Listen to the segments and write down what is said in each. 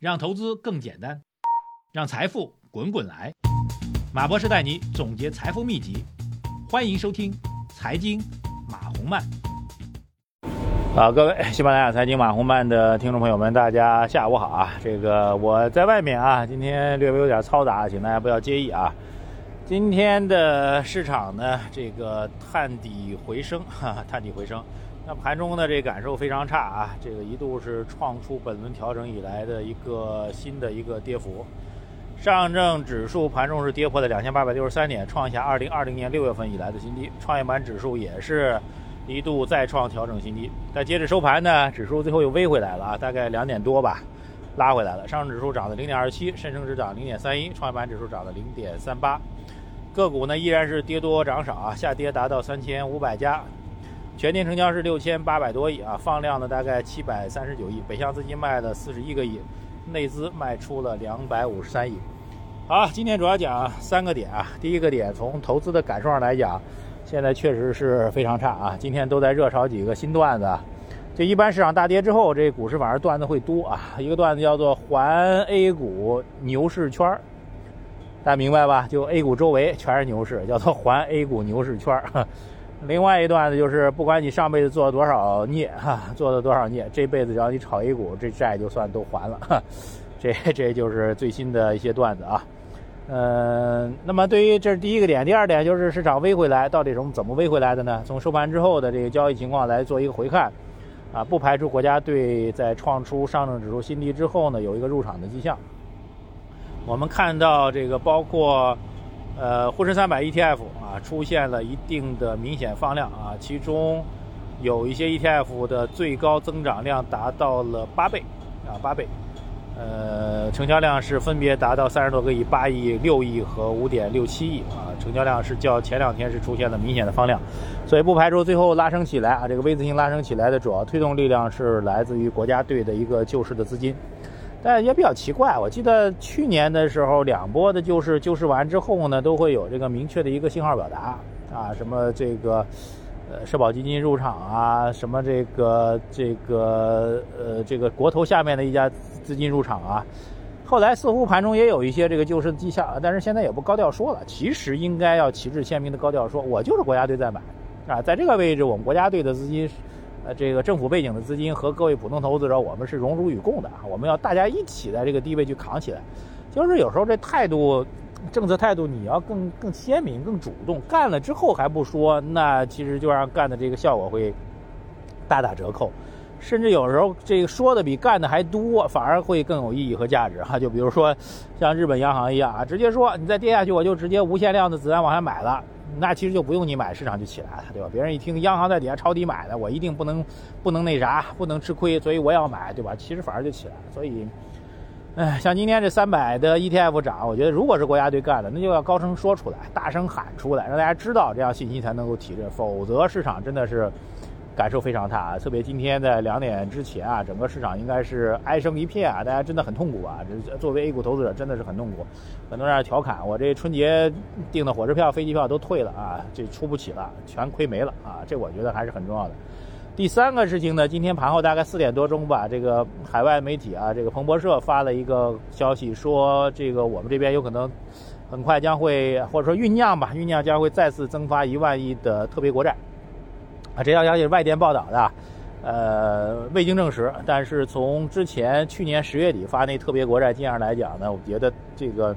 让投资更简单，让财富滚滚来。马博士带你总结财富秘籍，欢迎收听《财经马红漫》。好，各位喜马拉雅财经马红漫的听众朋友们，大家下午好啊！这个我在外面啊，今天略微有点嘈杂，请大家不要介意啊。今天的市场呢，这个探底回升，哈，探底回升。那盘中的，这感受非常差啊，这个一度是创出本轮调整以来的一个新的一个跌幅。上证指数盘中是跌破了两千八百六十三点，创下二零二零年六月份以来的新低。创业板指数也是一度再创调整新低，但截止收盘呢，指数最后又微回来了啊，大概两点多吧，拉回来了。上证指数涨了零点二七，深成指涨零点三一，创业板指数涨了零点三八。个股呢依然是跌多涨少啊，下跌达到三千五百家。全天成交是六千八百多亿啊，放量呢大概七百三十九亿，北向资金卖了四十一个亿，内资卖出了两百五十三亿。好，今天主要讲三个点啊。第一个点，从投资的感受上来讲，现在确实是非常差啊。今天都在热炒几个新段子，就一般市场大跌之后，这股市反而段子会多啊。一个段子叫做环 A 股牛市圈大家明白吧？就 A 股周围全是牛市，叫做环 A 股牛市圈另外一段子就是，不管你上辈子做了多少孽哈，做了多少孽，这辈子只要你炒 A 股，这债就算都还了。这 这就是最新的一些段子啊。嗯，那么对于这是第一个点，第二点就是市场微回来，到底从怎么微回来的呢？从收盘之后的这个交易情况来做一个回看啊，不排除国家队在创出上证指数新低之后呢，有一个入场的迹象。我们看到这个包括。呃，沪深三百 ETF 啊，出现了一定的明显放量啊，其中有一些 ETF 的最高增长量达到了八倍啊，八倍。呃，成交量是分别达到三十多个亿、八亿、六亿和五点六七亿啊，成交量是较前两天是出现了明显的放量，所以不排除最后拉升起来啊，这个 V 字形拉升起来的主要推动力量是来自于国家队的一个救市的资金。但也比较奇怪，我记得去年的时候，两波的救市救市完之后呢，都会有这个明确的一个信号表达啊，什么这个呃社保基金入场啊，什么这个这个呃这个国投下面的一家资金入场啊，后来似乎盘中也有一些这个救市的迹象，但是现在也不高调说了，其实应该要旗帜鲜明的高调说，我就是国家队在买啊，在这个位置，我们国家队的资金。呃，这个政府背景的资金和各位普通投资者，我们是荣辱与共的啊！我们要大家一起在这个地位去扛起来。就是有时候这态度，政策态度你要更更鲜明、更主动，干了之后还不说，那其实就让干的这个效果会大打折扣。甚至有时候这个说的比干的还多，反而会更有意义和价值哈。就比如说像日本央行一样啊，直接说你再跌下去，我就直接无限量的子弹往下买了。那其实就不用你买，市场就起来了，对吧？别人一听央行在底下抄底买的，我一定不能不能那啥，不能吃亏，所以我要买，对吧？其实反而就起来了。所以，哎，像今天这三百的 ETF 涨，我觉得如果是国家队干的，那就要高声说出来，大声喊出来，让大家知道，这样信息才能够提振。否则市场真的是。感受非常大，特别今天在两点之前啊，整个市场应该是哀声一片啊，大家真的很痛苦啊。这作为 A 股投资者真的是很痛苦，很多人调侃我这春节订的火车票、飞机票都退了啊，这出不起了，全亏没了啊。这我觉得还是很重要的。第三个事情呢，今天盘后大概四点多钟吧，这个海外媒体啊，这个彭博社发了一个消息，说这个我们这边有可能很快将会或者说酝酿吧，酝酿将会再次增发一万亿的特别国债。啊，这条消息是外电报道的，呃，未经证实。但是从之前去年十月底发那特别国债金额来讲呢，我觉得这个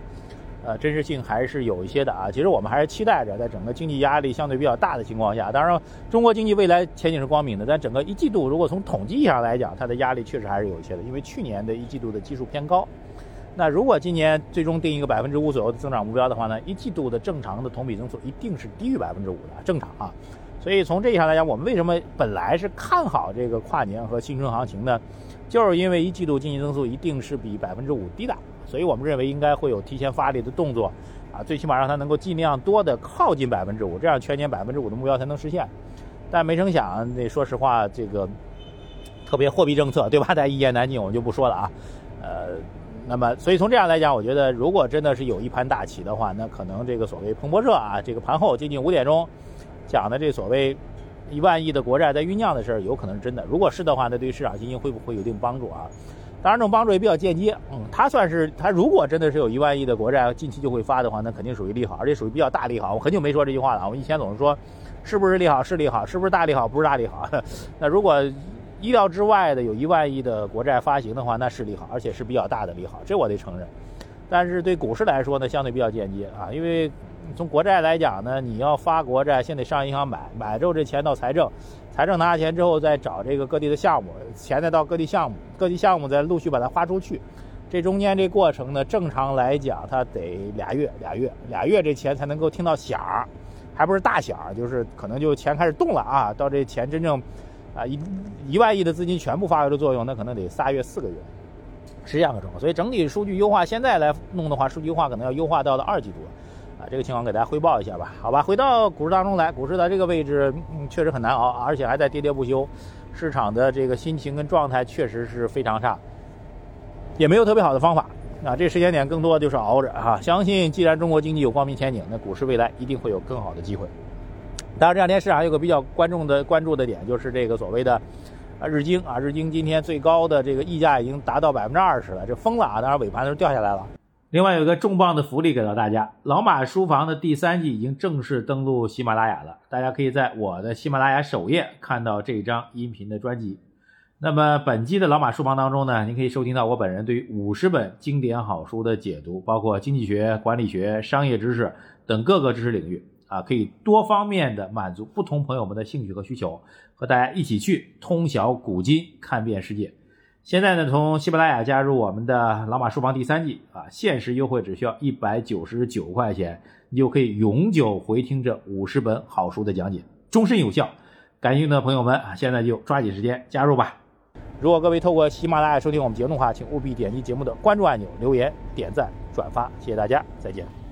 呃真实性还是有一些的啊。其实我们还是期待着，在整个经济压力相对比较大的情况下，当然中国经济未来前景是光明的。但整个一季度，如果从统计上来讲，它的压力确实还是有一些的，因为去年的一季度的基数偏高。那如果今年最终定一个百分之五左右的增长目标的话呢，一季度的正常的同比增速一定是低于百分之五的，正常啊。所以从这一项来讲，我们为什么本来是看好这个跨年和新春行情呢？就是因为一季度经济增速一定是比百分之五低的，所以我们认为应该会有提前发力的动作，啊，最起码让它能够尽量多的靠近百分之五，这样全年百分之五的目标才能实现。但没成想，那说实话，这个特别货币政策，对吧？大家一言难尽，我们就不说了啊。呃，那么所以从这样来讲，我觉得如果真的是有一盘大棋的话，那可能这个所谓彭博社啊，这个盘后接近五点钟。讲的这所谓一万亿的国债在酝酿的事儿，有可能是真的。如果是的话，那对于市场信心会不会有一定帮助啊？当然，这种帮助也比较间接。嗯，它算是它如果真的是有一万亿的国债近期就会发的话，那肯定属于利好，而且属于比较大利好。我很久没说这句话了，我以前总是说，是不是利好是利好，是不是大利好不是大利好。那如果意料之外的有一万亿的国债发行的话，那是利好，而且是比较大的利好，这我得承认。但是对股市来说呢，相对比较间接啊，因为从国债来讲呢，你要发国债，先得上银行买，买之后这钱到财政。财政拿钱之后，再找这个各地的项目，钱再到各地项目，各地项目再陆续把它花出去。这中间这过程呢，正常来讲，它得俩月，俩月，俩月，这钱才能够听到响儿，还不是大响儿，就是可能就钱开始动了啊。到这钱真正啊一一万亿的资金全部发挥了作用，那可能得仨月四个月，是这样个状况。所以整体数据优化，现在来弄的话，数据优化可能要优化到了二季度。这个情况给大家汇报一下吧，好吧。回到股市当中来，股市在这个位置，嗯，确实很难熬，而且还在跌跌不休，市场的这个心情跟状态确实是非常差，也没有特别好的方法啊。这时间点更多就是熬着哈。相信既然中国经济有光明前景，那股市未来一定会有更好的机会。当然这两天市场有个比较关注的关注的点，就是这个所谓的啊日经啊，日经今天最高的这个溢价已经达到百分之二十了，这疯了啊！当然尾盘的时候掉下来了。另外有个重磅的福利给到大家，老马书房的第三季已经正式登陆喜马拉雅了，大家可以在我的喜马拉雅首页看到这张音频的专辑。那么本期的老马书房当中呢，您可以收听到我本人对于五十本经典好书的解读，包括经济学、管理学、商业知识等各个知识领域啊，可以多方面的满足不同朋友们的兴趣和需求，和大家一起去通晓古今，看遍世界。现在呢，从喜马拉雅加入我们的老马书房第三季啊，限时优惠只需要一百九十九块钱，你就可以永久回听这五十本好书的讲解，终身有效。感兴趣的朋友们啊，现在就抓紧时间加入吧。如果各位透过喜马拉雅收听我们节目的话，请务必点击节目的关注按钮、留言、点赞、转发，谢谢大家，再见。